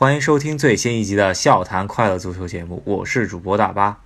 欢迎收听最新一集的《笑谈快乐足球》节目，我是主播大巴，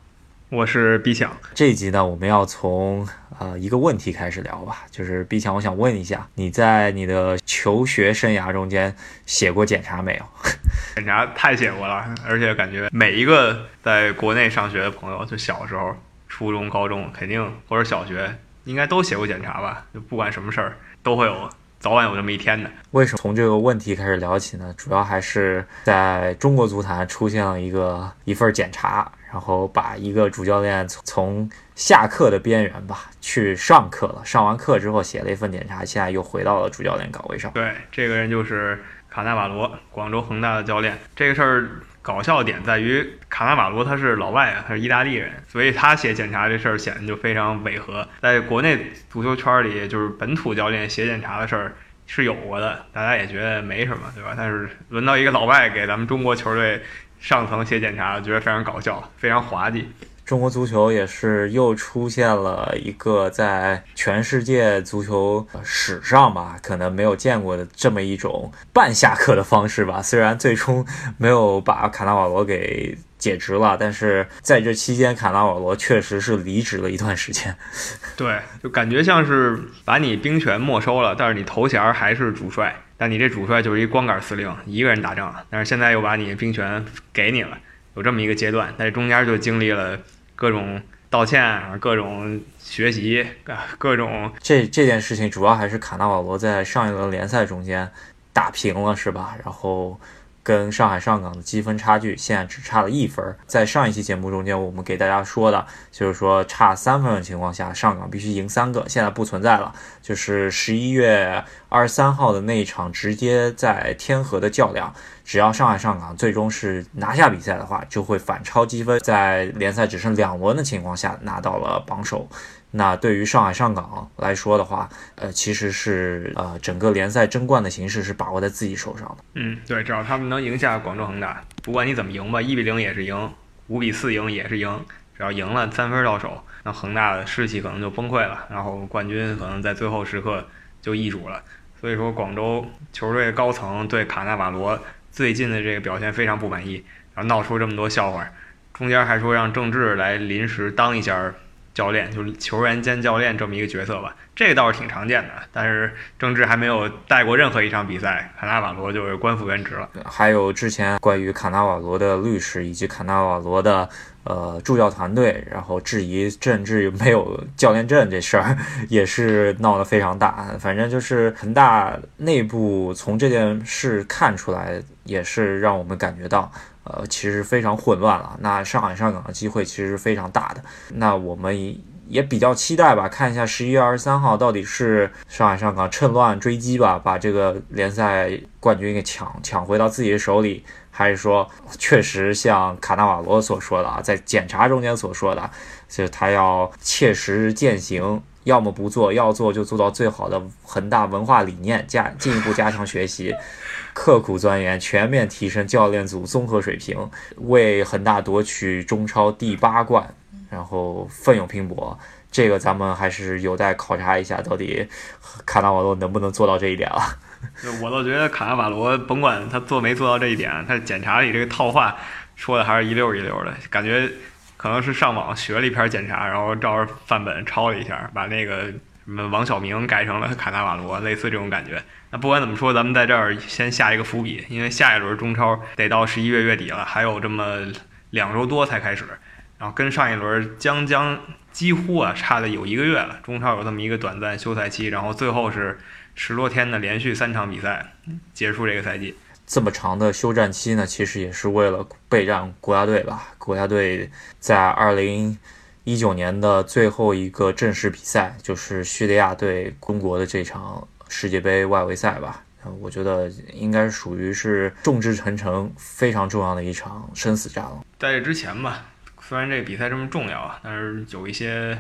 我是毕强。这一集呢，我们要从呃一个问题开始聊吧，就是毕强，我想问一下，你在你的求学生涯中间写过检查没有？检查太写过了，而且感觉每一个在国内上学的朋友，就小时候、初中、高中，肯定或者小学，应该都写过检查吧？就不管什么事儿，都会有。早晚有那么一天的。为什么从这个问题开始聊起呢？主要还是在中国足坛出现了一个一份检查，然后把一个主教练从从下课的边缘吧去上课了。上完课之后写了一份检查，现在又回到了主教练岗位上。对，这个人就是卡纳瓦罗，广州恒大的教练。这个事儿搞笑点在于，卡纳瓦罗他是老外啊，他是意大利人，所以他写检查这事儿显得就非常违和。在国内足球圈里，就是本土教练写检查的事儿。是有过的，大家也觉得没什么，对吧？但是轮到一个老外给咱们中国球队上层写检查，觉得非常搞笑，非常滑稽。中国足球也是又出现了一个在全世界足球史上吧，可能没有见过的这么一种半下课的方式吧。虽然最终没有把卡纳瓦罗给。解职了，但是在这期间，卡纳瓦罗确实是离职了一段时间。对，就感觉像是把你兵权没收了，但是你头衔还是主帅，但你这主帅就是一光杆司令，一个人打仗。但是现在又把你兵权给你了，有这么一个阶段，在中间就经历了各种道歉、各种学习、各种这这件事情，主要还是卡纳瓦罗在上一轮联赛中间打平了，是吧？然后。跟上海上港的积分差距现在只差了一分。在上一期节目中间，我们给大家说的就是说差三分的情况下，上港必须赢三个，现在不存在了。就是十一月二十三号的那一场直接在天河的较量，只要上海上港最终是拿下比赛的话，就会反超积分，在联赛只剩两轮的情况下拿到了榜首。那对于上海上港来说的话，呃，其实是呃整个联赛争冠的形势是把握在自己手上的。嗯，对，只要他们能赢下广州恒大，不管你怎么赢吧，一比零也是赢，五比四赢也是赢，只要赢了三分到手，那恒大的士气可能就崩溃了，然后冠军可能在最后时刻就易主了。所以说，广州球队高层对卡纳瓦罗最近的这个表现非常不满意，然后闹出这么多笑话，中间还说让郑智来临时当一下。教练就是球员兼教练这么一个角色吧，这倒是挺常见的。但是郑智还没有带过任何一场比赛，卡纳瓦罗就是官复原职了。还有之前关于卡纳瓦罗的律师以及卡纳瓦罗的呃助教团队，然后质疑郑智没有教练证这事儿，也是闹得非常大。反正就是恒大内部从这件事看出来，也是让我们感觉到。呃，其实非常混乱了。那上海上港的机会其实是非常大的。那我们也比较期待吧，看一下十一月二十三号到底是上海上港趁乱追击吧，把这个联赛冠军给抢抢回到自己的手里，还是说确实像卡纳瓦罗所说的啊，在检查中间所说的，就是他要切实践行，要么不做，要做就做到最好的恒大文化理念，加进一步加强学习。刻苦钻研，全面提升教练组综合水平，为恒大夺取中超第八冠，然后奋勇拼搏。这个咱们还是有待考察一下，到底卡纳瓦罗能不能做到这一点了。我倒觉得卡纳瓦罗甭管他做没做到这一点，他检查里这个套话说的还是一溜一溜的，感觉可能是上网学了一篇检查，然后照着范本抄了一下，把那个。什么王晓明改成了卡纳瓦罗，类似这种感觉。那不管怎么说，咱们在这儿先下一个伏笔，因为下一轮中超得到十一月月底了，还有这么两周多才开始。然后跟上一轮将将几乎啊差的有一个月了，中超有这么一个短暂休赛期，然后最后是十多天的连续三场比赛结束这个赛季。这么长的休战期呢，其实也是为了备战国家队吧。国家队在二零。一九年的最后一个正式比赛就是叙利亚对中国的这场世界杯外围赛吧，我觉得应该属于是众志成城非常重要的一场生死战了。在这之前吧，虽然这个比赛这么重要啊，但是有一些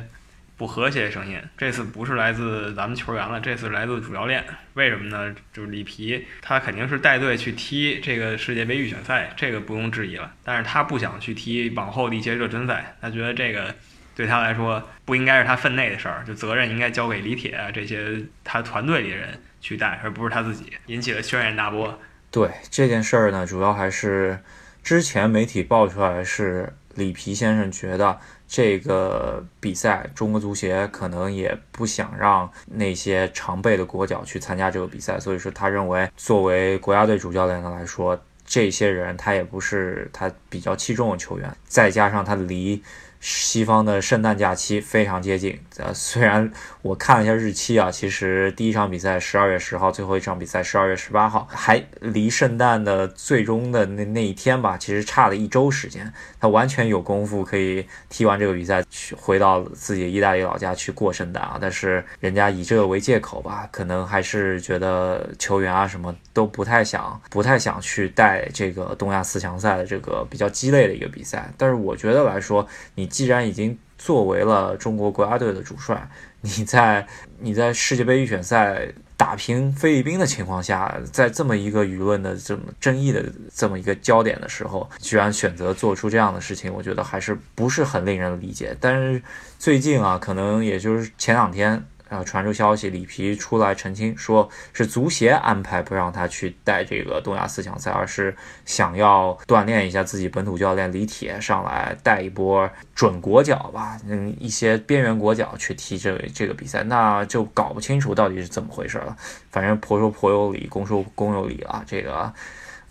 不和谐的声音。这次不是来自咱们球员了，这次来自主教练。为什么呢？就是里皮，他肯定是带队去踢这个世界杯预选赛，这个不用质疑了。但是他不想去踢往后的一些热身赛，他觉得这个。对他来说，不应该是他分内的事儿，就责任应该交给李铁这些他团队里的人去带，而不是他自己，引起了轩然大波。对这件事儿呢，主要还是之前媒体爆出来是里皮先生觉得这个比赛中国足协可能也不想让那些常备的国脚去参加这个比赛，所以说他认为作为国家队主教练的来说，这些人他也不是他比较器重的球员，再加上他离。西方的圣诞假期非常接近，呃，虽然我看了一下日期啊，其实第一场比赛十二月十号，最后一场比赛十二月十八号，还离圣诞的最终的那那一天吧，其实差了一周时间，他完全有功夫可以踢完这个比赛去回到自己意大利老家去过圣诞啊。但是人家以这个为借口吧，可能还是觉得球员啊什么都不太想，不太想去带这个东亚四强赛的这个比较鸡肋的一个比赛。但是我觉得来说，你。既然已经作为了中国国家队的主帅，你在你在世界杯预选赛打平菲律宾的情况下，在这么一个舆论的这么争议的这么一个焦点的时候，居然选择做出这样的事情，我觉得还是不是很令人理解。但是最近啊，可能也就是前两天。然后传出消息，里皮出来澄清，说是足协安排不让他去带这个东亚四强赛，而是想要锻炼一下自己本土教练李铁上来带一波准国脚吧，嗯，一些边缘国脚去踢这这个比赛，那就搞不清楚到底是怎么回事了。反正婆说婆有理，公说公有理啊，这个，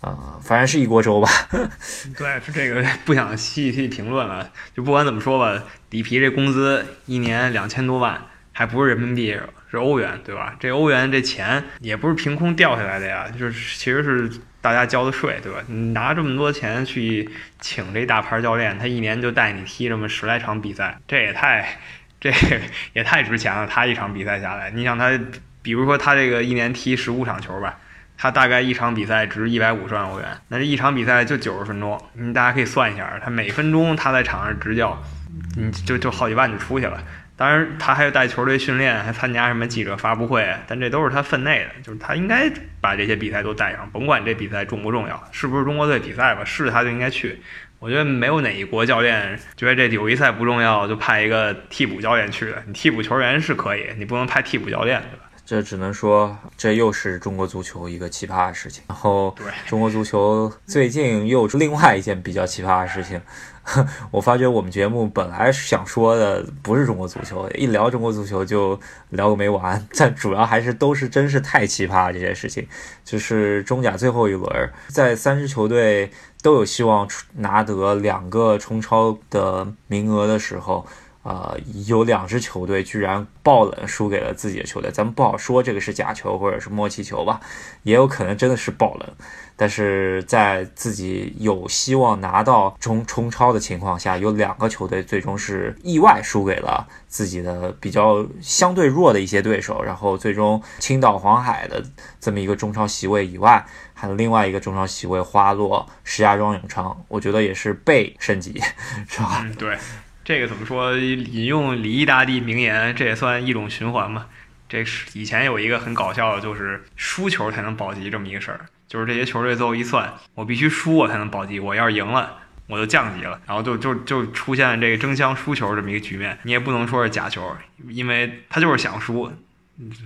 呃，反正是一锅粥吧。对，这个不想细细评论了，就不管怎么说吧，里皮这工资一年两千多万。还不是人民币，是欧元，对吧？这欧元这钱也不是凭空掉下来的呀，就是其实是大家交的税，对吧？你拿这么多钱去请这大牌教练，他一年就带你踢这么十来场比赛，这也太，这也太值钱了。他一场比赛下来，你想他，比如说他这个一年踢十五场球吧，他大概一场比赛值一百五十万欧元，那这一场比赛就九十分钟，你大家可以算一下，他每分钟他在场上执教，你就就好几万就出去了。当然，他还有带球队训练，还参加什么记者发布会，但这都是他分内的，就是他应该把这些比赛都带上，甭管这比赛重不重要，是不是中国队比赛吧，是他就应该去。我觉得没有哪一国教练觉得这友谊赛不重要，就派一个替补教练去。你替补球员是可以，你不能派替补教练，对吧？这只能说，这又是中国足球一个奇葩的事情。然后，中国足球最近又出另外一件比较奇葩的事情。我发觉我们节目本来想说的不是中国足球，一聊中国足球就聊个没完。但主要还是都是真是太奇葩这些事情。就是中甲最后一轮，在三支球队都有希望拿得两个冲超的名额的时候。啊，有两支球队居然爆冷输给了自己的球队，咱们不好说这个是假球或者是默契球吧，也有可能真的是爆冷。但是在自己有希望拿到冲冲超的情况下，有两个球队最终是意外输给了自己的比较相对弱的一些对手，然后最终青岛黄海的这么一个中超席位以外，还有另外一个中超席位花落石家庄永昌，我觉得也是被升级，是吧？嗯，对。这个怎么说？引用李毅大帝名言，这也算一种循环嘛？这是以前有一个很搞笑的，就是输球才能保级这么一个事儿。就是这些球队最后一算，我必须输我才能保级，我要是赢了我就降级了，然后就就就出现这个争相输球这么一个局面。你也不能说是假球，因为他就是想输，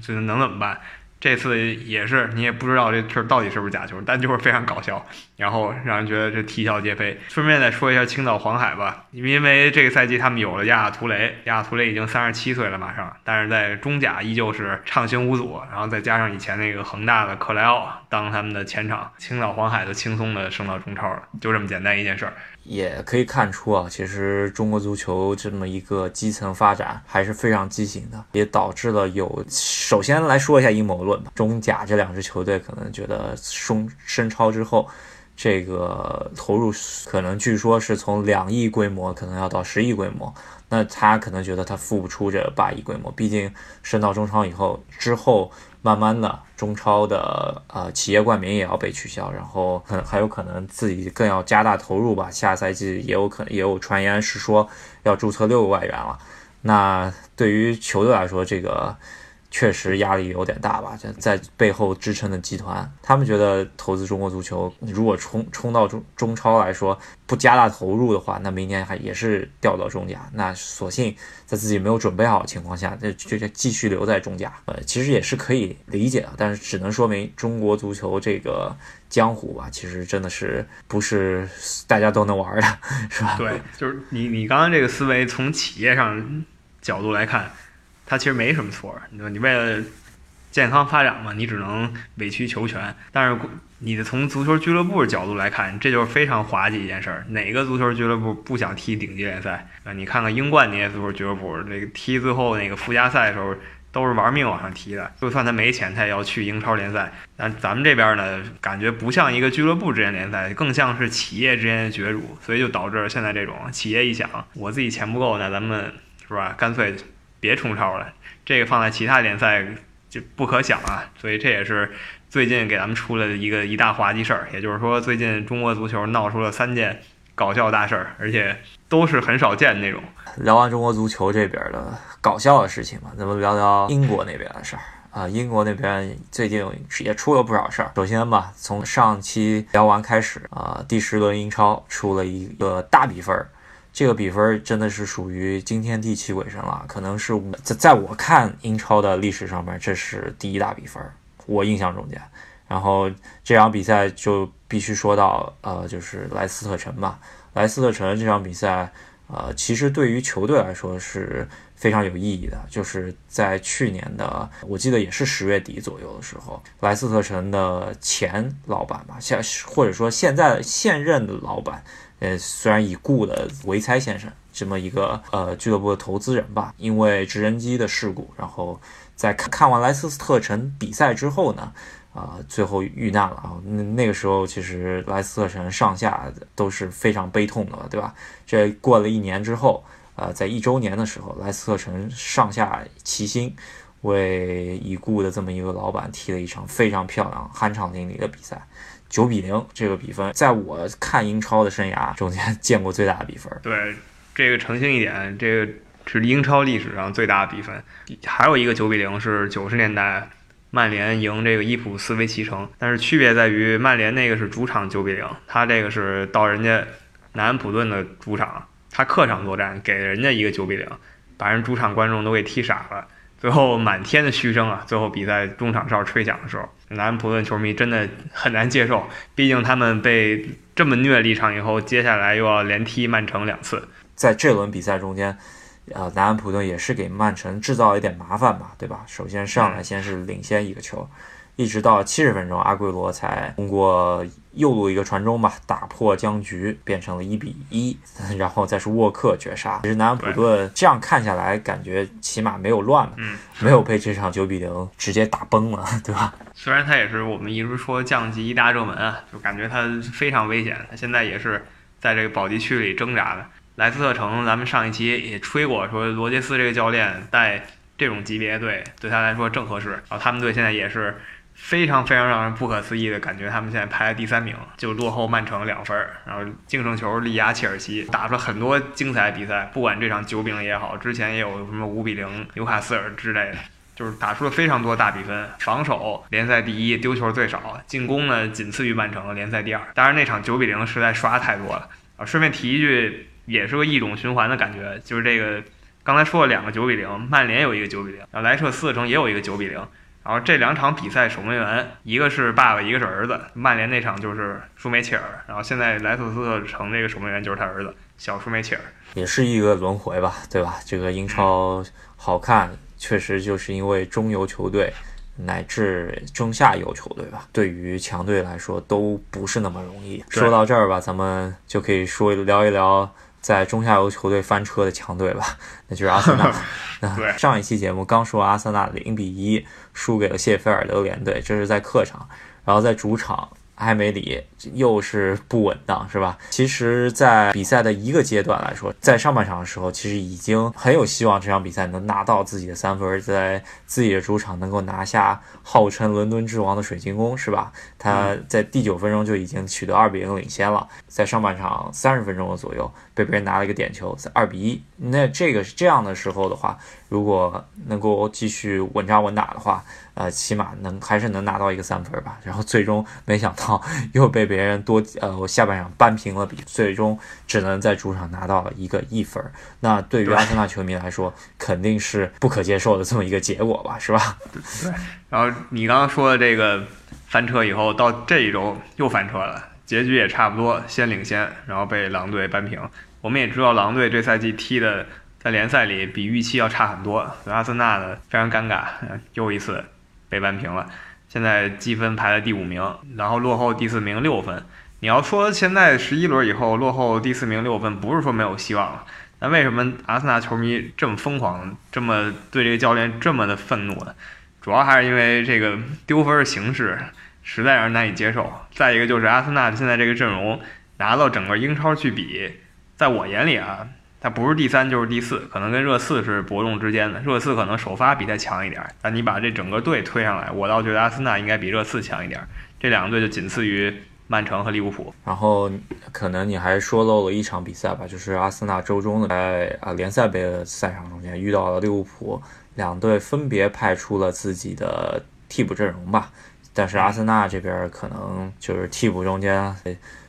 就能怎么办？这次也是，你也不知道这事到底是不是假球，但就是非常搞笑，然后让人觉得这啼笑皆非。顺便再说一下青岛黄海吧，因为这个赛季他们有了亚亚图雷，亚亚图雷已经三十七岁了，马上，但是在中甲依旧是畅行无阻，然后再加上以前那个恒大的克莱奥当他们的前场，青岛黄海就轻松的升到中超了，就这么简单一件事儿。也可以看出啊，其实中国足球这么一个基层发展还是非常畸形的，也导致了有。首先来说一下阴谋论吧，中甲这两支球队可能觉得升升超之后，这个投入可能据说是从两亿规模可能要到十亿规模，那他可能觉得他付不出这八亿规模，毕竟升到中超以后之后。慢慢的，中超的呃企业冠名也要被取消，然后很还有可能自己更要加大投入吧。下赛季也有可能也有传言是说要注册六个外援了。那对于球队来说，这个确实压力有点大吧，在在背后支撑的集团，他们觉得投资中国足球，如果冲冲到中中超来说，不加大投入的话，那明年还也是掉到中甲。那索性在自己没有准备好的情况下，就就继续留在中甲。呃，其实也是可以理解的，但是只能说明中国足球这个江湖吧，其实真的是不是大家都能玩的，是吧？对，就是你你刚刚这个思维从企业上角度来看。他其实没什么错，你说你为了健康发展嘛，你只能委曲求全。但是你的从足球俱乐部角度来看，这就是非常滑稽一件事儿。哪个足球俱乐部不想踢顶级联赛啊？你看看英冠那些足球俱乐部，那个踢最后那个附加赛的时候，都是玩命往上踢的。就算他没钱，他也要去英超联赛。但咱们这边呢，感觉不像一个俱乐部之间联赛，更像是企业之间的角逐，所以就导致现在这种企业一想，我自己钱不够，那咱们是吧？干脆。别冲超了，这个放在其他联赛就不可想啊，所以这也是最近给咱们出了一个一大滑稽事儿。也就是说，最近中国足球闹出了三件搞笑大事儿，而且都是很少见那种。聊完中国足球这边的搞笑的事情嘛，咱们聊聊英国那边的事儿啊。英国那边最近也出了不少事儿。首先吧，从上期聊完开始啊，第十轮英超出了一个大比分儿。这个比分真的是属于惊天地泣鬼神了，可能是在在我看英超的历史上面，这是第一大比分，我印象中间。然后这场比赛就必须说到，呃，就是莱斯特城吧。莱斯特城这场比赛，呃，其实对于球队来说是非常有意义的。就是在去年的，我记得也是十月底左右的时候，莱斯特城的前老板吧，现或者说现在现任的老板。呃，虽然已故的维猜先生这么一个呃俱乐部的投资人吧，因为直升机的事故，然后在看看完莱斯特城比赛之后呢，啊，最后遇难了啊。那那个时候其实莱斯特城上下都是非常悲痛的，对吧？这过了一年之后，呃，在一周年的时候，莱斯特城上下齐心为已故的这么一个老板踢了一场非常漂亮、酣畅淋漓的比赛。九比零这个比分，在我看英超的生涯中间 见过最大的比分。对，这个澄清一点，这个是英超历史上最大的比分。还有一个九比零是九十年代曼联赢这个伊普斯维奇城，但是区别在于曼联那个是主场九比零，他这个是到人家南安普顿的主场，他客场作战给人家一个九比零，把人主场观众都给踢傻了。最后满天的嘘声啊！最后比赛中场哨吹响的时候，南安普顿球迷真的很难接受，毕竟他们被这么虐了一场以后，接下来又要连踢曼城两次。在这轮比赛中间，呃，南安普顿也是给曼城制造一点麻烦吧，对吧？首先上来先是领先一个球。一直到七十分钟，阿圭罗才通过右路一个传中吧，打破僵局，变成了一比一。然后再是沃克绝杀。其实南安普顿这样看下来，感觉起码没有乱，嗯，没有被这场九比零直接打崩了，对吧？虽然他也是我们一直说降级一大热门啊，就感觉他非常危险。他现在也是在这个保级区里挣扎的。莱斯特城，咱们上一期也吹过，说罗杰斯这个教练带这种级别队对他来说正合适。然后他们队现在也是。非常非常让人不可思议的感觉，他们现在排在第三名，就落后曼城两分儿，然后净胜球力压切尔西，打出了很多精彩的比赛。不管这场九比零也好，之前也有什么五比零纽卡斯尔之类的，就是打出了非常多大比分。防守联赛第一，丢球最少，进攻呢仅次于曼城，联赛第二。当然那场九比零实在刷太多了啊！顺便提一句，也是个异种循环的感觉，就是这个刚才说了两个九比零，曼联有一个九比零，然后莱彻斯特城也有一个九比零。然后这两场比赛守门员一个是爸爸，一个是儿子。曼联那场就是舒梅切尔，然后现在莱斯特城这个守门员就是他儿子小舒梅切尔，也是一个轮回吧，对吧？这个英超好看，确实就是因为中游球队乃至中下游球队吧，对于强队来说都不是那么容易。说到这儿吧，咱们就可以说聊一聊。在中下游球队翻车的强队吧，那就是阿森纳。那上一期节目刚说阿森纳零比一输给了谢菲尔德联队，这是在客场。然后在主场，埃梅里又是不稳当，是吧？其实，在比赛的一个阶段来说，在上半场的时候，其实已经很有希望这场比赛能拿到自己的三分，在自己的主场能够拿下号称伦敦之王的水晶宫，是吧？他在第九分钟就已经取得二比零领先了，在上半场三十分钟的左右被别人拿了一个点球，二比一。那这个是这样的时候的话，如果能够继续稳扎稳打的话。呃，起码能还是能拿到一个三分吧。然后最终没想到 又被别人多呃，我下半场扳平了比，最终只能在主场拿到了一个一分。那对于阿森纳球迷来说，肯定是不可接受的这么一个结果吧，是吧？对。然后你刚刚说的这个翻车以后，到这一周又翻车了，结局也差不多，先领先，然后被狼队扳平。我们也知道狼队这赛季踢的在联赛里比预期要差很多，所以阿森纳呢非常尴尬，又一次。被扳平了，现在积分排在第五名，然后落后第四名六分。你要说现在十一轮以后落后第四名六分，不是说没有希望了。那为什么阿森纳球迷这么疯狂，这么对这个教练这么的愤怒呢？主要还是因为这个丢分的形式实在让人难以接受。再一个就是阿森纳现在这个阵容拿到整个英超去比，在我眼里啊。他不是第三就是第四，可能跟热刺是伯仲之间的。热刺可能首发比他强一点，但你把这整个队推上来，我倒觉得阿森纳应该比热刺强一点。这两个队就仅次于曼城和利物浦。然后可能你还说漏了一场比赛吧，就是阿森纳周中的在啊联赛杯的赛场中间遇到了利物浦，两队分别派出了自己的替补阵容吧。但是阿森纳这边可能就是替补中间。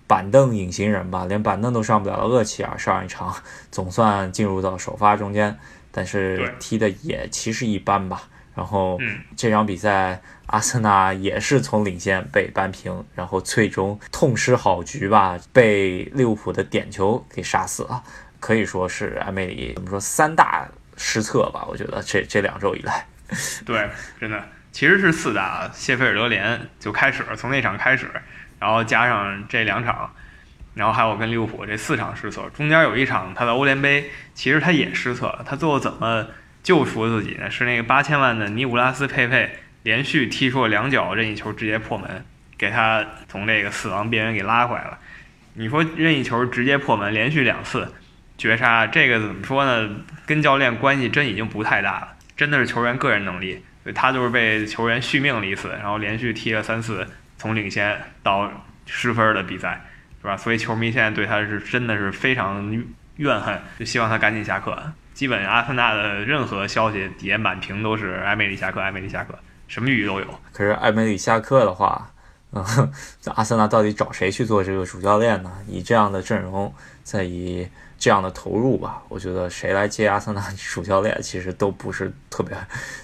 板凳隐形人吧，连板凳都上不了的厄齐尔上一场总算进入到首发中间，但是踢的也其实一般吧。然后这场比赛阿森纳也是从领先被扳平，然后最终痛失好局吧，被利物浦的点球给杀死了。可以说是埃梅里怎么说三大失策吧？我觉得这这两周以来，对，真的其实是四大。谢菲尔德联就开始从那场开始。然后加上这两场，然后还有跟利物浦这四场失策，中间有一场他的欧联杯，其实他也失策了。他最后怎么救赎自己呢？是那个八千万的尼古拉斯佩佩连续踢出了两脚任意球，直接破门，给他从这个死亡边缘给拉回来了。你说任意球直接破门，连续两次绝杀，这个怎么说呢？跟教练关系真已经不太大了，真的是球员个人能力。他就是被球员续命了一次，然后连续踢了三次。从领先到失分的比赛，是吧？所以球迷现在对他是真的是非常怨恨，就希望他赶紧下课。基本阿森纳的任何消息底下满屏都是埃梅里下课，埃梅里下课，什么语都有。可是埃梅里下课的话，嗯，阿森纳到底找谁去做这个主教练呢？以这样的阵容，再以这样的投入吧，我觉得谁来接阿森纳 主教练，其实都不是特别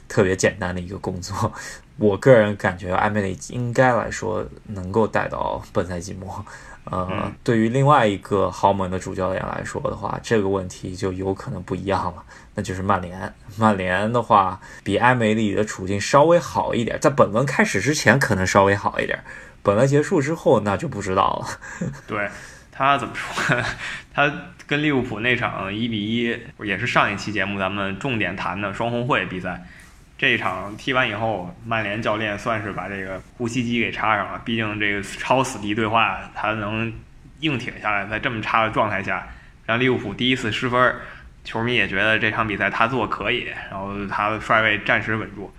特别简单的一个工作。我个人感觉，艾梅里应该来说能够带到本赛季末。呃，对于另外一个豪门的主教练来说的话，这个问题就有可能不一样了，那就是曼联。曼联的话，比埃梅里的处境稍微好一点，在本轮开始之前可能稍微好一点，本轮结束之后那就不知道了。对他怎么说？他跟利物浦那场一比一，也是上一期节目咱们重点谈的双红会比赛。这一场踢完以后，曼联教练算是把这个呼吸机给插上了。毕竟这个超死敌对话，他能硬挺下来，在这么差的状态下，让利物浦第一次失分，球迷也觉得这场比赛他做可以，然后他的帅位暂时稳住。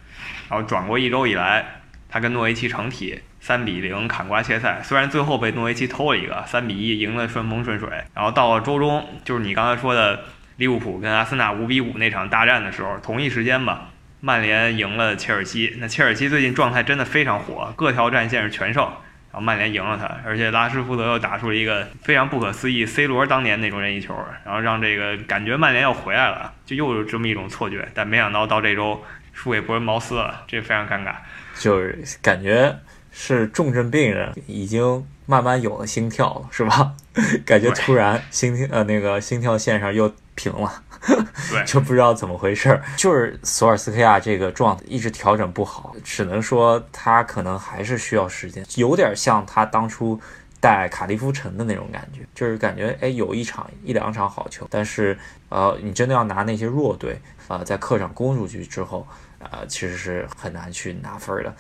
然后转过一周以来，他跟诺维奇成体三比零砍瓜切菜，虽然最后被诺维奇偷了一个三比一赢得顺风顺水。然后到了周中，就是你刚才说的利物浦跟阿森纳五比五那场大战的时候，同一时间吧。曼联赢了切尔西，那切尔西最近状态真的非常火，各条战线是全胜，然后曼联赢了他，而且拉什福德又打出了一个非常不可思议 C 罗当年那种任意球，然后让这个感觉曼联要回来了，就又有这么一种错觉，但没想到到这周输给伯恩茅斯了，这非常尴尬，就是感觉是重症病人已经慢慢有了心跳了，是吧？感觉突然心跳呃那个心跳线上又平了。对，就不知道怎么回事儿，就是索尔斯克亚这个状态一直调整不好，只能说他可能还是需要时间，有点像他当初带卡利夫城的那种感觉，就是感觉哎有一场一两场好球，但是呃你真的要拿那些弱队啊在客场攻出去之后，呃其实是很难去拿分的。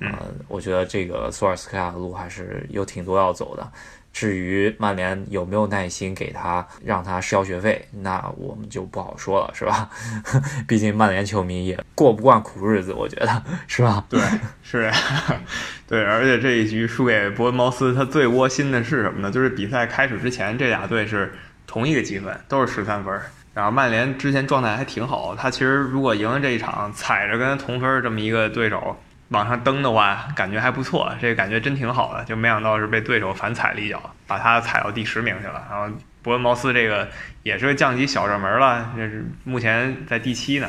呃，我觉得这个索尔斯克亚的路还是有挺多要走的。至于曼联有没有耐心给他让他交学费，那我们就不好说了，是吧？毕竟曼联球迷也过不惯苦日子，我觉得是吧？对，是，对，而且这一局输给伯恩茅斯，他最窝心的是什么呢？就是比赛开始之前，这俩队是同一个积分，都是十三分。然后曼联之前状态还挺好，他其实如果赢了这一场，踩着跟同分这么一个对手。往上蹬的话，感觉还不错，这个感觉真挺好的。就没想到是被对手反踩了一脚，把他踩到第十名去了。然后伯恩茅斯这个也是降级小热门了，这是目前在第七呢，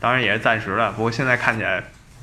当然也是暂时的。不过现在看起来，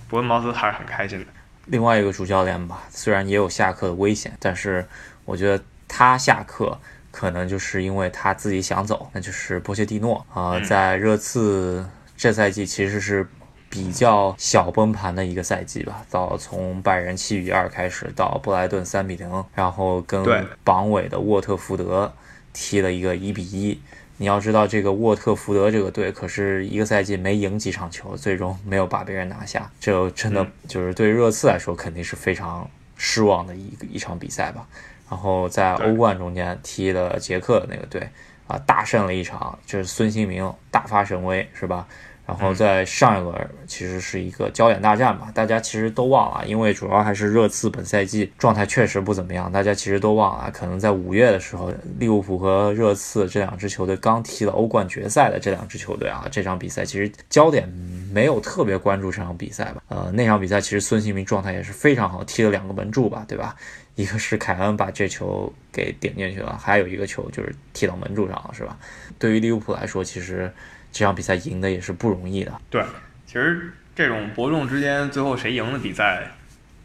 伯恩茅斯还是很开心的。另外一个主教练吧，虽然也有下课的危险，但是我觉得他下课可能就是因为他自己想走，那就是波切蒂诺啊，在热刺这赛季其实是。比较小崩盘的一个赛季吧，到从拜仁七比二开始，到布莱顿三比零，然后跟榜尾的沃特福德踢了一个一比一。你要知道，这个沃特福德这个队可是一个赛季没赢几场球，最终没有把别人拿下，这真的就是对热刺来说肯定是非常失望的一个一场比赛吧。然后在欧冠中间踢了捷克的那个队啊，大胜了一场，就是孙兴民大发神威，是吧？然后在上一轮其实是一个焦点大战吧，大家其实都忘了，因为主要还是热刺本赛季状态确实不怎么样，大家其实都忘了。可能在五月的时候，利物浦和热刺这两支球队刚踢了欧冠决赛的这两支球队啊，这场比赛其实焦点没有特别关注这场比赛吧。呃，那场比赛其实孙兴民状态也是非常好，踢了两个门柱吧，对吧？一个是凯恩把这球给点进去了，还有一个球就是踢到门柱上了，是吧？对于利物浦来说，其实。这场比赛赢的也是不容易的。对，其实这种伯仲之间，最后谁赢的比赛，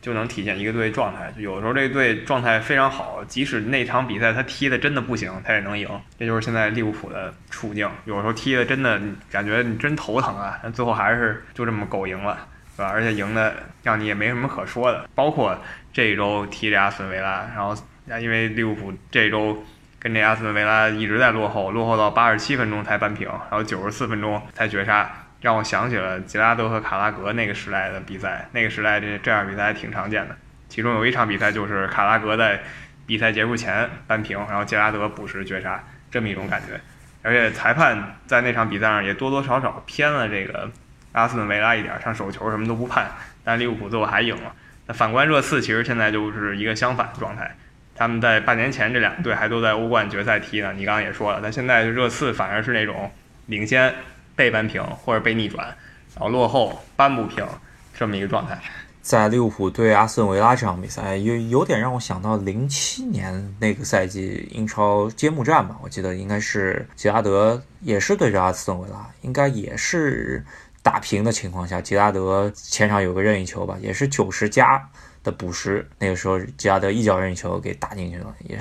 就能体现一个队状态。有时候这队状态非常好，即使那场比赛他踢的真的不行，他也能赢。这就是现在利物浦的处境。有时候踢的真的感觉你真头疼啊，但最后还是就这么狗赢了，对吧？而且赢的让你也没什么可说的。包括这一周踢这阿斯顿维拉，然后因为利物浦这周。跟这阿斯顿维拉一直在落后，落后到八十七分钟才扳平，然后九十四分钟才绝杀，让我想起了杰拉德和卡拉格那个时代的比赛。那个时代这这样比赛还挺常见的。其中有一场比赛就是卡拉格在比赛结束前扳平，然后杰拉德补时绝杀，这么一种感觉。而且裁判在那场比赛上也多多少少偏了这个阿斯顿维拉一点，像手球什么都不判，但利物浦最后还赢了。那反观热刺，其实现在就是一个相反的状态。他们在半年前这两队还都在欧冠决赛踢呢，你刚刚也说了，但现在热刺反而是那种领先被扳平或者被逆转，然后落后扳不平这么一个状态。在利物浦对阿斯顿维拉这场比赛，有有点让我想到零七年那个赛季英超揭幕战吧，我记得应该是吉拉德也是对着阿斯顿维拉，应该也是打平的情况下，吉拉德前场有个任意球吧，也是九十加。的补时，那个时候吉拉德一脚任意球给打进去了，也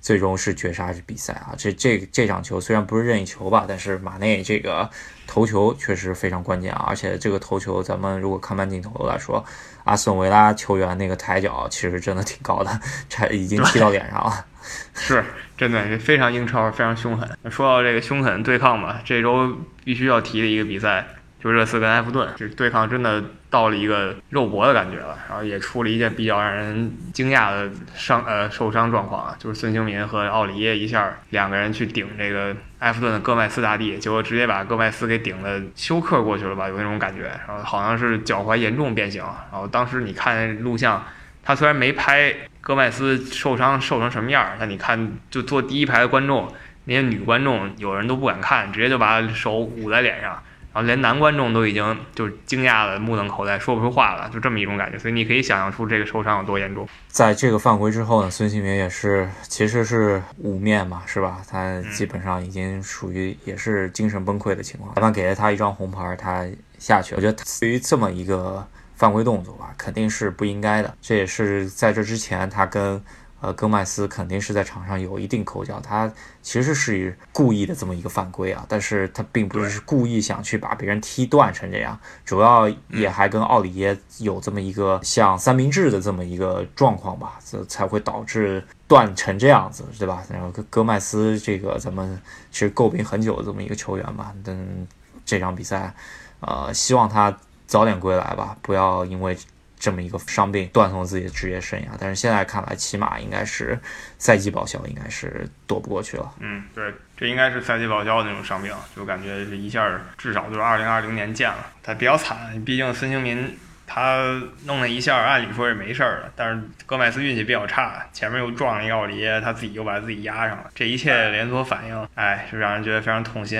最终是绝杀比赛啊！这这这场球虽然不是任意球吧，但是马内这个头球确实非常关键啊！而且这个头球，咱们如果看慢镜头来说，阿斯顿维拉球员那个抬脚其实真的挺高的，差已经踢到脸上了。是，真的是非常英超，非常凶狠。说到这个凶狠对抗嘛，这周必须要提的一个比赛。就热刺跟埃弗顿，这对抗真的到了一个肉搏的感觉了，然后也出了一件比较让人惊讶的伤呃受伤状况啊，就是孙兴民和奥里耶一下两个人去顶这个埃弗顿的戈麦斯大帝，结果直接把戈麦斯给顶的休克过去了吧，有那种感觉，然后好像是脚踝严重变形，然后当时你看录像，他虽然没拍戈麦斯受伤受成什么样，但你看就坐第一排的观众那些女观众有人都不敢看，直接就把手捂在脸上。然后连男观众都已经就是惊讶的目瞪口呆，说不出话了，就这么一种感觉。所以你可以想象出这个受伤有多严重。在这个犯规之后呢，孙兴民也是其实是五面嘛，是吧？他基本上已经属于也是精神崩溃的情况。裁判给了他一张红牌，他下去。我觉得对于这么一个犯规动作吧，肯定是不应该的。这也是在这之前他跟。呃，戈麦斯肯定是在场上有一定口角，他其实是故意的这么一个犯规啊，但是他并不是故意想去把别人踢断成这样，主要也还跟奥里耶有这么一个像三明治的这么一个状况吧，这才会导致断成这样子，对吧？然后戈戈麦斯这个咱们其实诟病很久的这么一个球员吧，但这场比赛，呃，希望他早点归来吧，不要因为。这么一个伤病断送自己的职业生涯。但是现在看来，起码应该是赛季报销，应该是躲不过去了。嗯，对，这应该是赛季报销的那种伤病，就感觉这一下至少就是二零二零年见了。他比较惨，毕竟孙兴民他弄了一下，按理说是没事儿的，但是戈麦斯运气比较差，前面又撞了一个奥利耶，他自己又把自己压上了，这一切连锁反应，哎，就让人觉得非常痛心。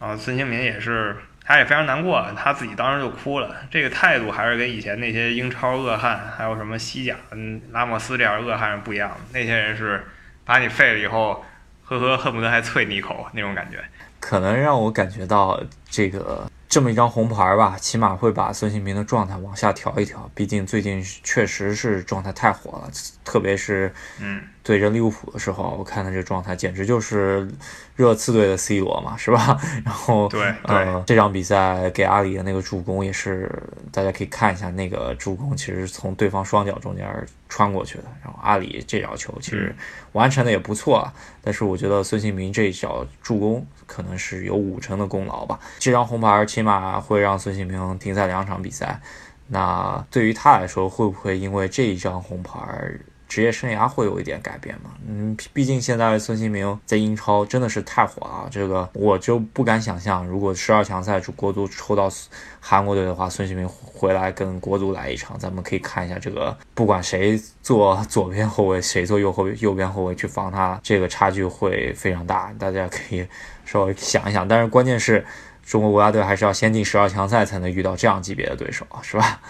然后孙兴民也是，他也非常难过，他自己当时就哭了。这个态度还是跟以前那些英超恶汉，还有什么西甲、嗯拉莫斯这样恶汉是不一样的。那些人是把你废了以后，呵呵，恨不得还啐你一口那种感觉。可能让我感觉到这个。这么一张红牌吧，起码会把孙兴民的状态往下调一调。毕竟最近确实是状态太火了，特别是嗯对阵利物浦的时候，我看他这状态简直就是热刺队的 C 罗嘛，是吧？然后对呃这场比赛给阿里的那个助攻也是，大家可以看一下那个助攻，其实从对方双脚中间穿过去的。然后阿里这脚球其实完成的也不错，但是我觉得孙兴民这一脚助攻可能是有五成的功劳吧。这张红牌起码会让孙兴民停赛两场比赛。那对于他来说，会不会因为这一张红牌？职业生涯会有一点改变吗？嗯，毕竟现在孙兴民在英超真的是太火了，这个我就不敢想象，如果十二强赛国足抽到韩国队的话，孙兴民回来跟国足来一场，咱们可以看一下这个，不管谁做左边后卫，谁做右后右边后卫去防他，这个差距会非常大，大家可以稍微想一想。但是关键是中国国家队还是要先进十二强赛才能遇到这样级别的对手啊，是吧？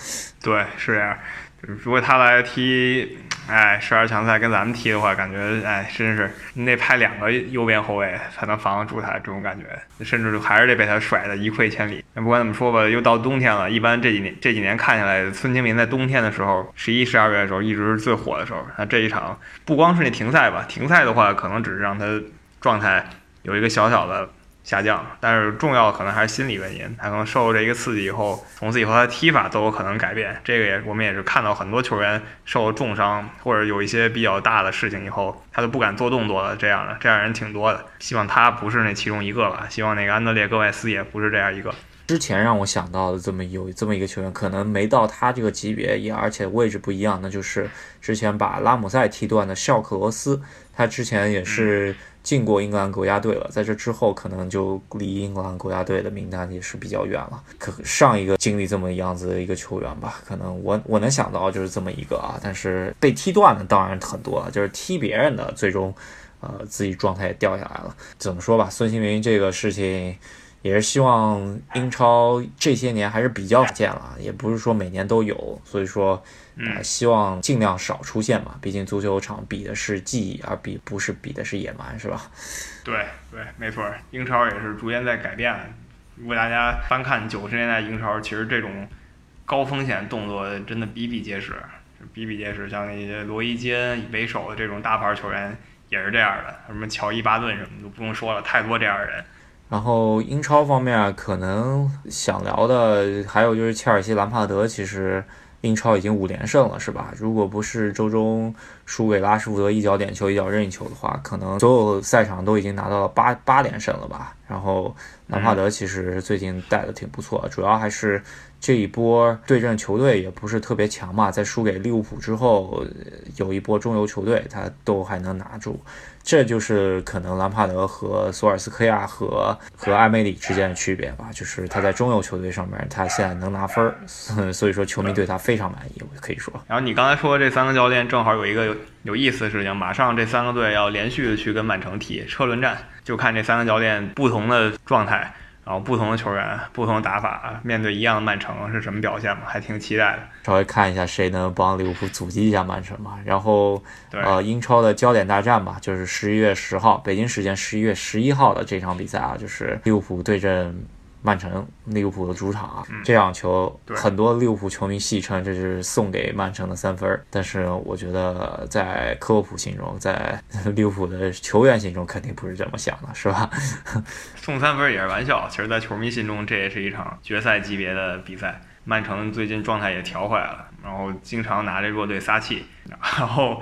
对，是这样。如果他来踢，哎，十二强赛跟咱们踢的话，感觉哎，真是你得派两个右边后卫才能防得住他，这种感觉，甚至还是得被他甩得一溃千里。那不管怎么说吧，又到冬天了，一般这几年这几年看下来，孙兴民在冬天的时候，十一、十二月的时候，一直是最火的时候。那这一场不光是那停赛吧，停赛的话，可能只是让他状态有一个小小的。下降，但是重要可能还是心理原因。他可能受这一个刺激以后，从此以后他的踢法都有可能改变。这个也我们也是看到很多球员受了重伤或者有一些比较大的事情以后，他都不敢做动作了。这样的这样人挺多的。希望他不是那其中一个吧。希望那个安德烈戈麦斯也不是这样一个。之前让我想到的这么有这么一个球员，可能没到他这个级别，也而且位置不一样，那就是之前把拉姆塞踢断的肖克罗斯。他之前也是。进过英格兰国家队了，在这之后可能就离英格兰国家队的名单也是比较远了。可上一个经历这么样子的一个球员吧，可能我我能想到就是这么一个啊。但是被踢断的当然很多了，就是踢别人的，最终呃自己状态也掉下来了。怎么说吧，孙兴民这个事情。也是希望英超这些年还是比较见了，也不是说每年都有，所以说，呃，希望尽量少出现嘛。毕竟足球场比的是技艺，而比不是比的是野蛮，是吧？对对，没错，英超也是逐渐在改变。如果大家翻看九十年代英超，其实这种高风险动作真的比比皆是，比比皆是。像那些罗伊·基恩为首的这种大牌球员也是这样的，什么乔伊·巴顿什么就不用说了，太多这样的人。然后英超方面可能想聊的还有就是切尔西兰帕德，其实英超已经五连胜了，是吧？如果不是周中输给拉什福德一脚点球一脚任意球的话，可能所有赛场都已经拿到了八八连胜了吧？然后兰帕德其实最近带的挺不错，主要还是这一波对阵球队也不是特别强嘛，在输给利物浦之后，有一波中游球队他都还能拿住。这就是可能兰帕德和索尔斯克亚和和艾梅里之间的区别吧，就是他在中游球队上面，他现在能拿分儿，所以说球迷对他非常满意，我可以说。然后你刚才说这三个教练正好有一个有有意思的事情，马上这三个队要连续的去跟曼城踢车轮战，就看这三个教练不同的状态。然后不同的球员，不同的打法，面对一样的曼城是什么表现嘛？还挺期待的。稍微看一下谁能帮利物浦阻击一下曼城嘛。然后，呃，英超的焦点大战吧，就是十一月十号，北京时间十一月十一号的这场比赛啊，就是利物浦对阵。曼城利物浦的主场啊，这场球很多利物浦球迷戏称这是送给曼城的三分，但是我觉得在科沃普心中，在利物浦的球员心中肯定不是这么想的，是吧？送三分也是玩笑，其实，在球迷心中这也是一场决赛级别的比赛。曼城最近状态也调回来了，然后经常拿这弱队撒气，然后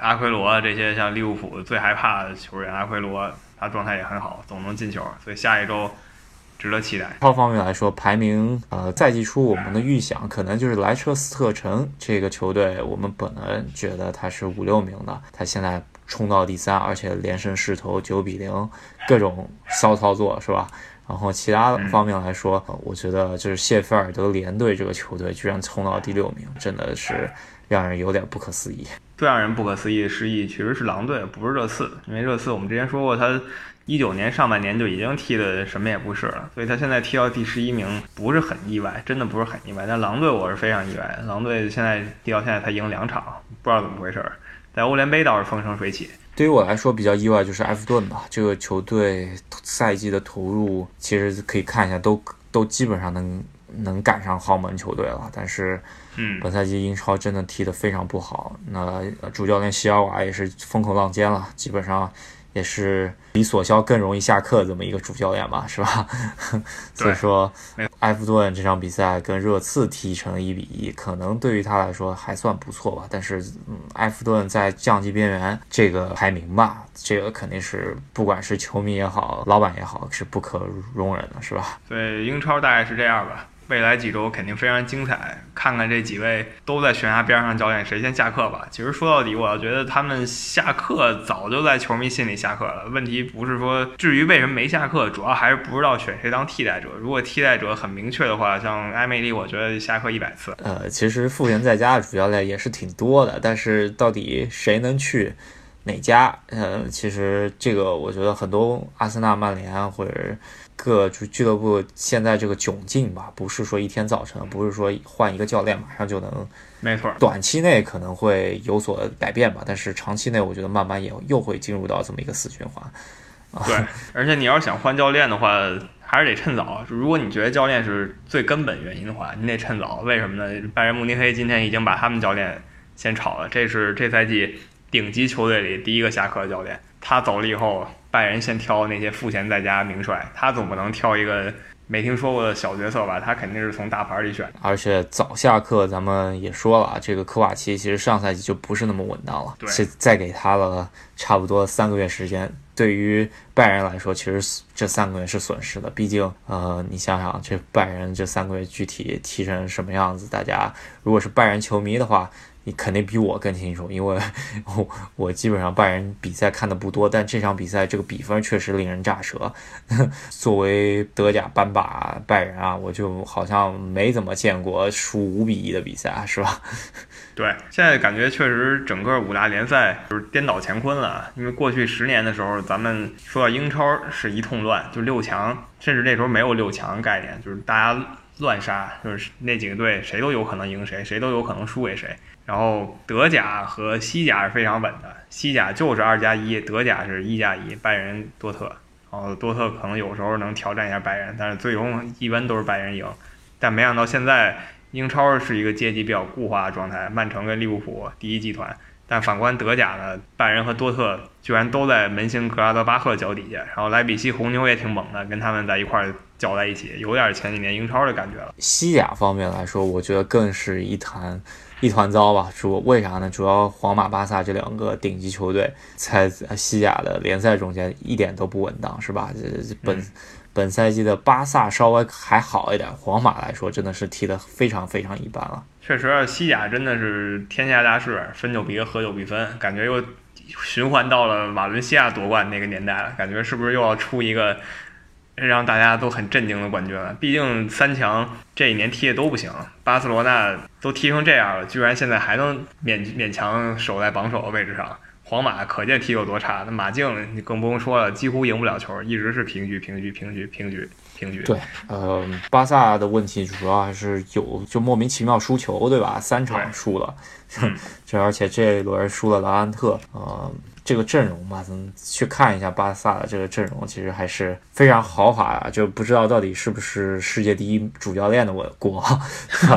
阿奎罗这些像利物浦最害怕的球员，阿奎罗他状态也很好，总能进球，所以下一周。值得期待。超方面来说，排名呃赛季初我们的预想可能就是莱彻斯特城这个球队，我们本来觉得他是五六名的，他现在冲到第三，而且连胜势头九比零，各种骚操作是吧？然后其他方面来说，我觉得就是谢菲尔德联队这个球队居然冲到第六名，真的是让人有点不可思议。最让人不可思议的失意其实是狼队，不是热刺，因为热刺我们之前说过，他一九年上半年就已经踢的什么也不是了，所以他现在踢到第十一名不是很意外，真的不是很意外。但狼队我是非常意外，狼队现在踢到现在才赢两场，不知道怎么回事，在欧联杯倒是风生水起。对于我来说比较意外就是埃弗顿吧，这个球队赛季的投入其实可以看一下，都都基本上能能赶上豪门球队了。但是，嗯，本赛季英超真的踢得非常不好。那主教练席尔瓦也是风口浪尖了，基本上。也是比索肖更容易下课这么一个主教练嘛，是吧？所以说，埃弗顿这场比赛跟热刺踢成一比一，可能对于他来说还算不错吧。但是，嗯，埃弗顿在降级边缘这个排名吧，这个肯定是不管是球迷也好，老板也好，是不可容忍的，是吧？对，英超大概是这样吧。未来几周肯定非常精彩，看看这几位都在悬崖边上教练谁先下课吧。其实说到底，我觉得他们下课早就在球迷心里下课了。问题不是说至于为什么没下课，主要还是不知道选谁当替代者。如果替代者很明确的话，像埃梅里，我觉得下课一百次。呃，其实复员在家的主教练也是挺多的，但是到底谁能去哪家？呃，其实这个我觉得很多阿森纳、曼联或者。各就俱乐部现在这个窘境吧，不是说一天早晨，不是说换一个教练马上就能，没错，短期内可能会有所改变吧，但是长期内我觉得慢慢也又会进入到这么一个死循环。对，而且你要是想换教练的话，还是得趁早。如果你觉得教练是最根本原因的话，你得趁早。为什么呢？拜仁慕尼黑今天已经把他们教练先炒了，这是这赛季顶级球队里第一个下课的教练。他走了以后。拜仁先挑那些赋闲在家名帅，他总不能挑一个没听说过的小角色吧？他肯定是从大牌里选。而且早下课，咱们也说了，这个科瓦奇其实上赛季就不是那么稳当了，对，再给他了差不多三个月时间，对于拜仁来说，其实这三个月是损失的。毕竟，呃，你想想，这拜仁这三个月具体踢成什么样子，大家如果是拜仁球迷的话。你肯定比我更清楚，因为 我我基本上拜仁比赛看的不多，但这场比赛这个比分确实令人咋舌。作为德甲班霸拜仁啊，我就好像没怎么见过输五比一的比赛，是吧？对，现在感觉确实整个五大联赛就是颠倒乾坤了。因为过去十年的时候，咱们说到英超是一通乱，就六强，甚至那时候没有六强概念，就是大家乱杀，就是那几个队谁都有可能赢谁，谁都有可能输给谁。然后德甲和西甲是非常稳的，西甲就是二加一，德甲是一加一，拜仁多特，然后多特可能有时候能挑战一下拜仁，但是最终一般都是拜仁赢。但没想到现在英超是一个阶级比较固化的状态，曼城跟利物浦第一集团，但反观德甲呢，拜仁和多特居然都在门兴格拉德巴赫脚底下，然后莱比锡红牛也挺猛的，跟他们在一块儿搅在一起，有点前几年英超的感觉了。西甲方面来说，我觉得更是一谈。一团糟吧，主为啥呢？主要皇马、巴萨这两个顶级球队在西甲的联赛中间一点都不稳当，是吧？这本本赛季的巴萨稍微还好一点，皇马来说真的是踢得非常非常一般了。确实，西甲真的是天下大事，分久必合，合久必分，感觉又循环到了瓦伦西亚夺冠那个年代了，感觉是不是又要出一个？让大家都很震惊的冠军了。毕竟三强这一年踢的都不行，巴塞罗那都踢成这样了，居然现在还能勉勉强守在榜首的位置上。皇马可见踢有多差，那马竞你更不用说了，几乎赢不了球，一直是平局、平局、平局、平局、平局。对，呃，巴萨的问题主要还是有就莫名其妙输球，对吧？三场输了，这而且这一轮输了莱安特，呃。这个阵容吧，咱们去看一下巴萨的这个阵容，其实还是非常豪华啊，就不知道到底是不是世界第一主教练的锅，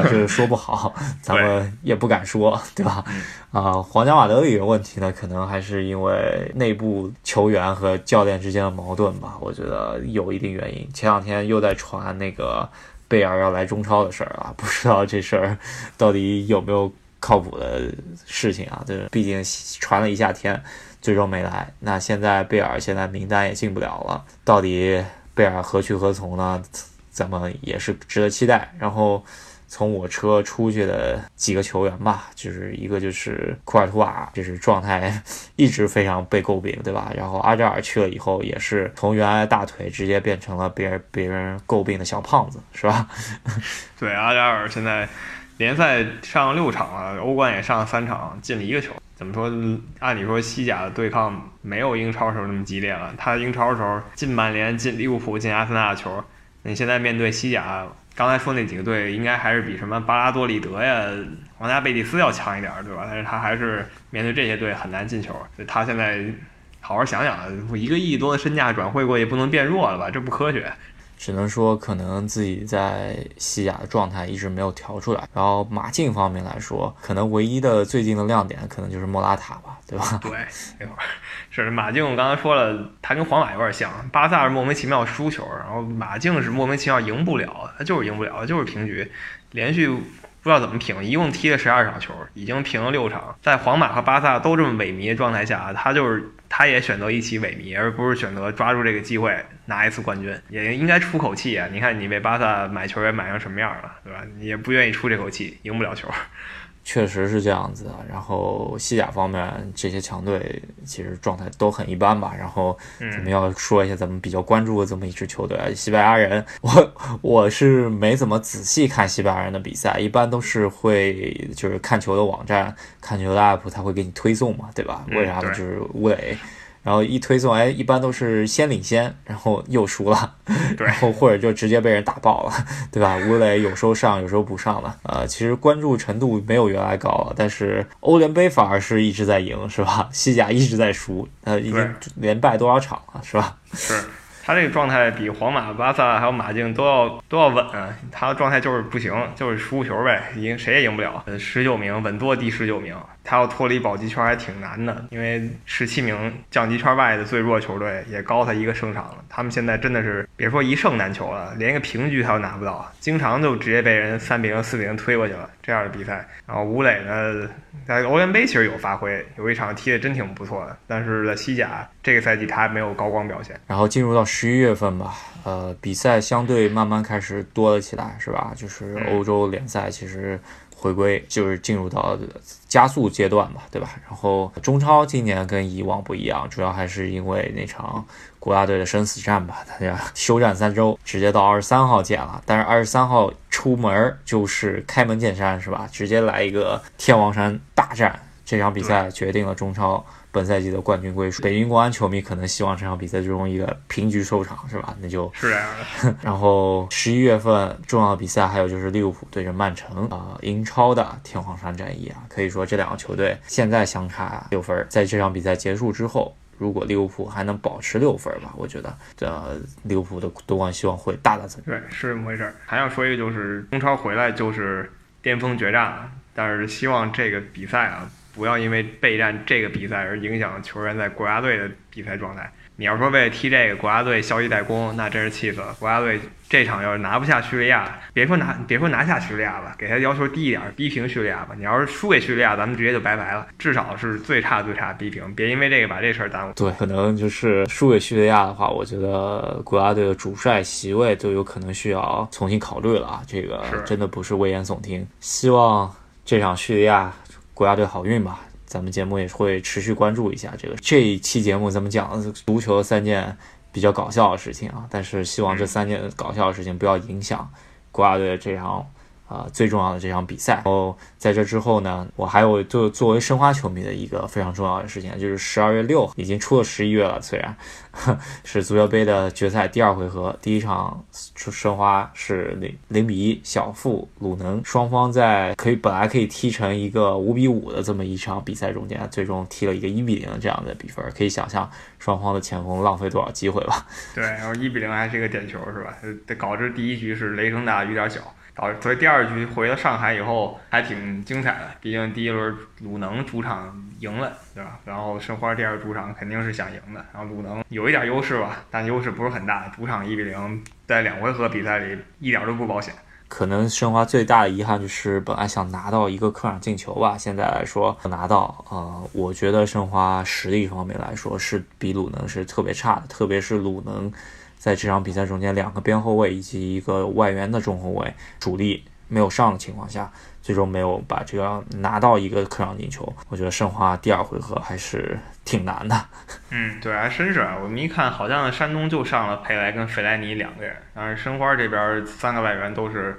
这 个说不好，咱们也不敢说，对吧？啊，皇家马德里的问题呢，可能还是因为内部球员和教练之间的矛盾吧，我觉得有一定原因。前两天又在传那个贝尔要来中超的事儿啊，不知道这事儿到底有没有靠谱的事情啊？这毕竟传了一夏天。最终没来，那现在贝尔现在名单也进不了了，到底？贝尔何去何从呢？咱们也是值得期待。然后。从我车出去的几个球员吧，就是一个就是库尔图瓦，就是状态 一直非常被诟病，对吧？然后阿扎尔去了以后，也是从原来的大腿直接变成了别人别人诟病的小胖子，是吧？对，阿扎尔现在联赛上六场了，欧冠也上三场，进了一个球。怎么说？按理说西甲的对抗没有英超时候那么激烈了。他英超的时候进曼联、进利物浦、进阿森纳的球，你现在面对西甲。刚才说那几个队应该还是比什么巴拉多利德呀、皇家贝蒂斯要强一点，对吧？但是他还是面对这些队很难进球。所以他现在好好想想，一个亿多的身价转会过去不能变弱了吧？这不科学。只能说可能自己在西甲的状态一直没有调出来。然后马竞方面来说，可能唯一的最近的亮点可能就是莫拉塔吧，对吧？对，没错，是马竞。我刚才说了，他跟皇马有点像，巴萨是莫名其妙输球，然后马竞是莫名其妙赢不了，他就是赢不了，就是平局，连续。不知道怎么平，一共踢了十二场球，已经平了六场。在皇马和巴萨都这么萎靡的状态下，他就是他也选择一起萎靡，而不是选择抓住这个机会拿一次冠军，也应该出口气啊！你看你被巴萨买球也买成什么样了，对吧？你也不愿意出这口气，赢不了球。确实是这样子的，然后西甲方面这些强队其实状态都很一般吧。然后咱们要说一下咱们比较关注的这么一支球队，西班牙人。我我是没怎么仔细看西班牙人的比赛，一般都是会就是看球的网站、看球的 app，他会给你推送嘛，对吧？为啥呢？就是吴磊。然后一推送，哎，一般都是先领先，然后又输了，然后或者就直接被人打爆了，对吧？吴磊有时候上，有时候不上了。呃，其实关注程度没有原来高了，但是欧联杯反而是一直在赢，是吧？西甲一直在输，呃，已经连败多少场了，是吧？是。他这个状态比皇马、巴萨还有马竞都要都要稳，他的状态就是不行，就是输球呗，赢谁也赢不了。十九名稳坐第十九名，他要脱离保级圈还挺难的，因为十七名降级圈外的最弱球队也高他一个胜场了。他们现在真的是别说一胜难求了，连一个平局他都拿不到，经常就直接被人三比零、四比零推过去了这样的比赛。然后吴磊呢？在欧联杯其实有发挥，有一场踢的真挺不错的，但是在西甲这个赛季他还没有高光表现。然后进入到十一月份吧，呃，比赛相对慢慢开始多了起来，是吧？就是欧洲联赛其实。回归就是进入到加速阶段嘛，对吧？然后中超今年跟以往不一样，主要还是因为那场国家队的生死战吧，大家休战三周，直接到二十三号见了。但是二十三号出门就是开门见山，是吧？直接来一个天王山大战，这场比赛决定了中超。本赛季的冠军归属，北京国安球迷可能希望这场比赛最终一个平局收场，是吧？那就是这样的。然后十一月份重要的比赛还有就是利物浦对阵曼城啊，英超的天皇山战役啊，可以说这两个球队现在相差六分，在这场比赛结束之后，如果利物浦还能保持六分吧，我觉得这利物浦的夺冠希望会大大增加。对，是这么回事儿。还要说一个就是中超回来就是巅峰决战了，但是希望这个比赛啊。不要因为备战这个比赛而影响球员在国家队的比赛状态。你要说为了踢这个国家队消极怠工，那真是气死了。国家队这场要是拿不下叙利亚，别说拿别说拿下叙利亚吧，给他要求低一点，逼平叙利亚吧。你要是输给叙利亚，咱们直接就拜拜了。至少是最差最差逼平，别因为这个把这事儿耽误。对，可能就是输给叙利亚的话，我觉得国家队的主帅席位都有可能需要重新考虑了啊。这个真的不是危言耸听。希望这场叙利亚。国家队好运吧！咱们节目也会持续关注一下这个。这一期节目咱们讲足球三件比较搞笑的事情啊，但是希望这三件搞笑的事情不要影响国家队这场。啊，最重要的这场比赛。然后在这之后呢，我还有作作为申花球迷的一个非常重要的事情，就是十二月六已经出了十一月了，虽然是足协杯的决赛第二回合，第一场申花是零零比一小负鲁能，双方在可以本来可以踢成一个五比五的这么一场比赛中间，最终踢了一个一比零这样的比分，可以想象双方的前锋浪费多少机会吧？对，然后一比零还是一个点球是吧？得搞致第一局是雷声大雨点小。好所以第二局回到上海以后还挺精彩的，毕竟第一轮鲁能主场赢了，对吧？然后申花第二主场肯定是想赢的，然后鲁能有一点优势吧，但优势不是很大，主场一比零，在两回合比赛里一点都不保险。可能申花最大的遗憾就是本来想拿到一个客场进球吧，现在来说拿到，呃，我觉得申花实力方面来说是比鲁能是特别差的，特别是鲁能。在这场比赛中间，两个边后卫以及一个外援的中后卫主力没有上的情况下，最终没有把这个拿到一个客场进球。我觉得申花第二回合还是挺难的。嗯，对，还真是。我们一看，好像山东就上了佩莱跟费莱尼两个人，但是申花这边三个外援都是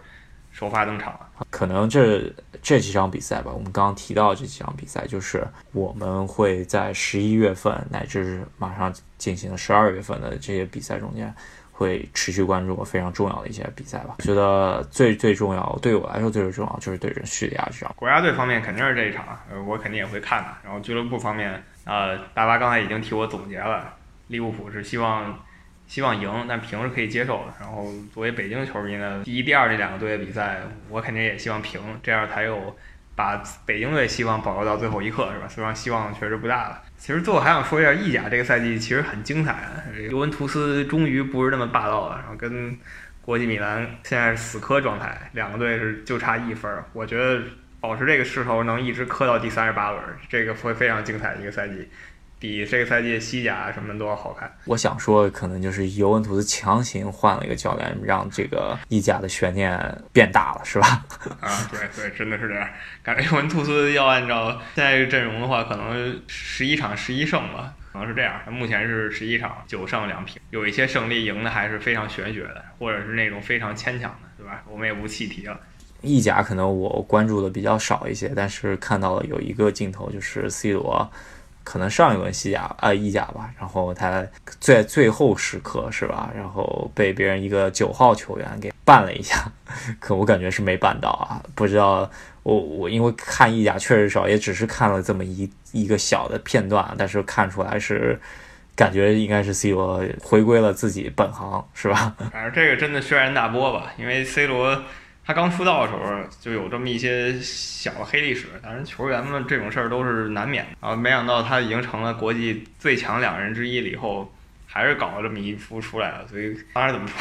首发登场了。可能这这几场比赛吧，我们刚刚提到这几场比赛，就是我们会在十一月份乃至马上进行的十二月份的这些比赛中间，会持续关注非常重要的一些比赛吧。我觉得最最重要，对我来说最最重要就是对阵叙利亚这场。国家队方面肯定是这一场，呃，我肯定也会看的。然后俱乐部方面，呃，大巴刚才已经替我总结了，利物浦是希望。希望赢，但平是可以接受的。然后作为北京球迷呢，第一、第二这两个队的比赛，我肯定也希望平，这样才有把北京队希望保留到最后一刻，是吧？虽然希望确实不大了。其实最后还想说一下意甲这个赛季其实很精彩，尤文图斯终于不是那么霸道了，然后跟国际米兰现在是死磕状态，两个队是就差一分。我觉得保持这个势头能一直磕到第三十八轮，这个会非常精彩的一个赛季。比这个赛季西甲什么都要好看。我想说，可能就是尤文图斯强行换了一个教练，让这个意甲的悬念变大了，是吧？啊，对对，真的是这样。感觉尤文图斯要按照现在这个阵容的话，可能十一场十一胜吧，可能是这样。目前是十一场九胜两平，有一些胜利赢的还是非常玄学的，或者是那种非常牵强的，对吧？我们也不细提了。意甲可能我关注的比较少一些，但是看到了有一个镜头，就是 C 罗。可能上一轮西甲啊意甲吧，然后他在最后时刻是吧，然后被别人一个九号球员给绊了一下，可我感觉是没绊到啊，不知道我我因为看意甲确实少，也只是看了这么一一个小的片段，但是看出来是感觉应该是 C 罗回归了自己本行是吧？反正这个真的轩然大波吧，因为 C 罗。他刚出道的时候就有这么一些小的黑历史，当然球员们这种事儿都是难免的。然后没想到他已经成了国际最强两人之一了，以后还是搞了这么一出出来了。所以当然怎么说，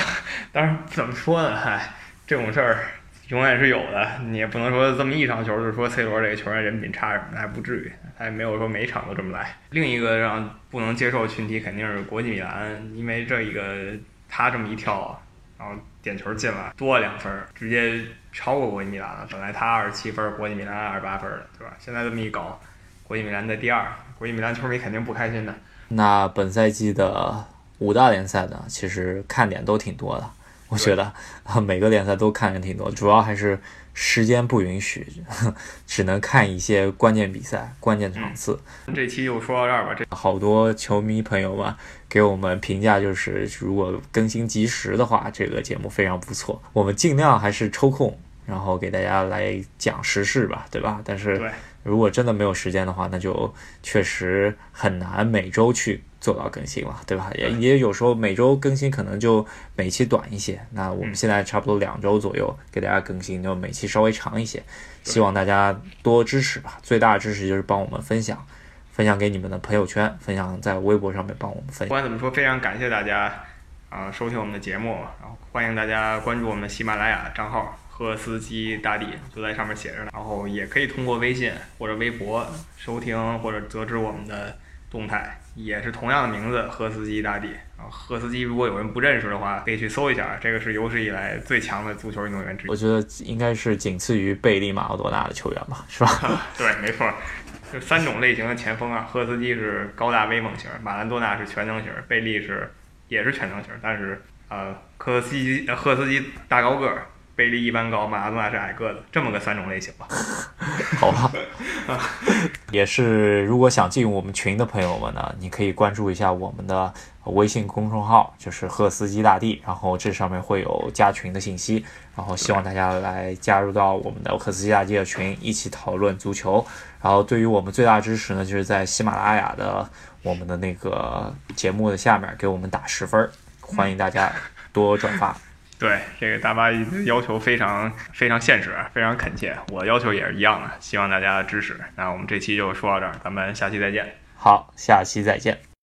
当然怎么说呢？唉，这种事儿永远是有的。你也不能说这么一场球就说 C 罗这个球员人品差什么的，还不至于。他也没有说每场都这么来。另一个让不能接受群体肯定是国际米兰，因为这一个他这么一跳啊。然后点球进了，多了两分，直接超过国际米兰了。本来他二十七分，国际米兰二十八分的，对吧？现在这么一搞，国际米兰在第二，国际米兰球迷肯定不开心的。那本赛季的五大联赛呢，其实看点都挺多的，我觉得 每个联赛都看点挺多，主要还是。时间不允许，只能看一些关键比赛、关键场次。这期就说到这儿吧。这好多球迷朋友们给我们评价，就是如果更新及时的话，这个节目非常不错。我们尽量还是抽空，然后给大家来讲时事吧，对吧？但是如果真的没有时间的话，那就确实很难每周去。做到更新了，对吧？也也有时候每周更新可能就每期短一些。那我们现在差不多两周左右给大家更新，就每期稍微长一些。希望大家多支持吧，最大的支持就是帮我们分享，分享给你们的朋友圈，分享在微博上面帮我们分享。不管怎么说，非常感谢大家啊收听我们的节目，然后欢迎大家关注我们的喜马拉雅账号“赫斯基大帝”，就在上面写着呢。然后也可以通过微信或者微博收听或者得知我们的动态。也是同样的名字，赫斯基大帝啊。赫斯基，如果有人不认识的话，可以去搜一下。这个是有史以来最强的足球运动员之一。我觉得应该是仅次于贝利、马拉多纳的球员吧，是吧？对，没错，就三种类型的前锋啊。赫斯基是高大威猛型，马兰多纳是全能型，贝利是也是全能型。但是呃，科斯基赫斯基大高个儿。贝利一般高，马拉多纳是矮个子，这么个三种类型吧。好吧，也是。如果想进我们群的朋友们呢，你可以关注一下我们的微信公众号，就是赫斯基大帝，然后这上面会有加群的信息。然后希望大家来加入到我们的赫斯基大帝的群，一起讨论足球。然后对于我们最大支持呢，就是在喜马拉雅的我们的那个节目的下面给我们打十分，欢迎大家多转发。对这个大巴要求非常非常现实，非常恳切，我要求也是一样的，希望大家支持。那我们这期就说到这儿，咱们下期再见。好，下期再见。